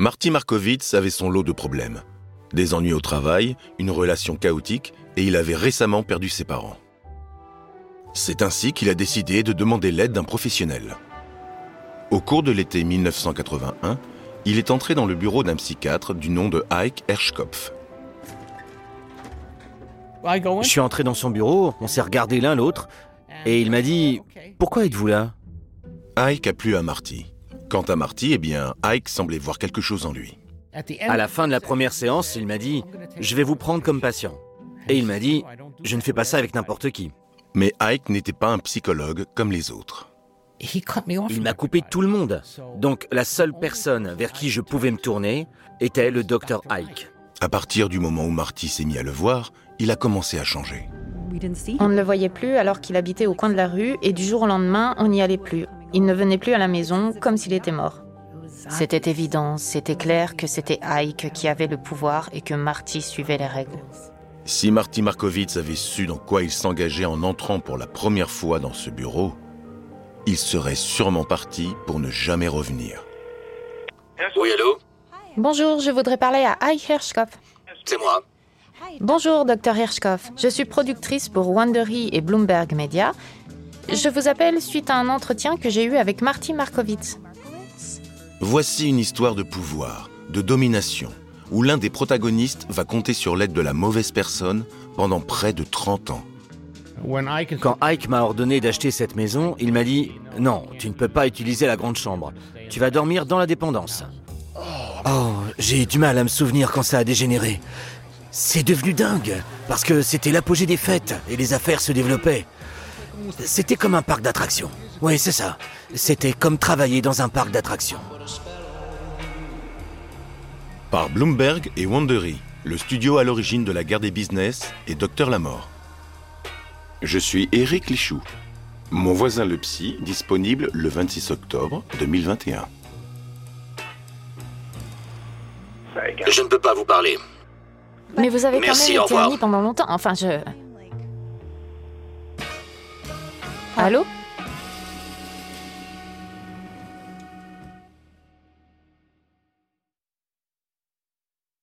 Marty Markovitz avait son lot de problèmes. Des ennuis au travail, une relation chaotique, et il avait récemment perdu ses parents. C'est ainsi qu'il a décidé de demander l'aide d'un professionnel. Au cours de l'été 1981, il est entré dans le bureau d'un psychiatre du nom de Ike Herschkopf. Je suis entré dans son bureau, on s'est regardé l'un l'autre, et il m'a dit Pourquoi êtes-vous là? Ike a plu à Marty. Quant à Marty, eh bien, Ike semblait voir quelque chose en lui. À la fin de la première séance, il m'a dit Je vais vous prendre comme patient. Et il m'a dit Je ne fais pas ça avec n'importe qui. Mais Ike n'était pas un psychologue comme les autres. Il m'a coupé tout le monde. Donc la seule personne vers qui je pouvais me tourner était le docteur Ike. À partir du moment où Marty s'est mis à le voir, il a commencé à changer. On ne le voyait plus alors qu'il habitait au coin de la rue et du jour au lendemain, on n'y allait plus. Il ne venait plus à la maison comme s'il était mort. C'était évident, c'était clair que c'était Ike qui avait le pouvoir et que Marty suivait les règles. Si Marty Markovitz avait su dans quoi il s'engageait en entrant pour la première fois dans ce bureau, il serait sûrement parti pour ne jamais revenir. Oui, allô? Bonjour, je voudrais parler à Ike Herschkopf. C'est moi. Bonjour, Dr Herschkopf. Je suis productrice pour Wandery et Bloomberg Media. Je vous appelle suite à un entretien que j'ai eu avec Marty Markovitz. Voici une histoire de pouvoir, de domination, où l'un des protagonistes va compter sur l'aide de la mauvaise personne pendant près de 30 ans. Quand Ike m'a ordonné d'acheter cette maison, il m'a dit Non, tu ne peux pas utiliser la grande chambre. Tu vas dormir dans la dépendance. Oh, j'ai du mal à me souvenir quand ça a dégénéré. C'est devenu dingue, parce que c'était l'apogée des fêtes et les affaires se développaient. C'était comme un parc d'attractions. Oui, c'est ça. C'était comme travailler dans un parc d'attractions. Par Bloomberg et Wandery, le studio à l'origine de la guerre des business et Docteur Lamort. Je suis Eric Lichou, mon voisin le psy, disponible le 26 octobre 2021. Je ne peux pas vous parler. Mais vous avez quand Merci, même été amis pendant longtemps. Enfin, je. Allô?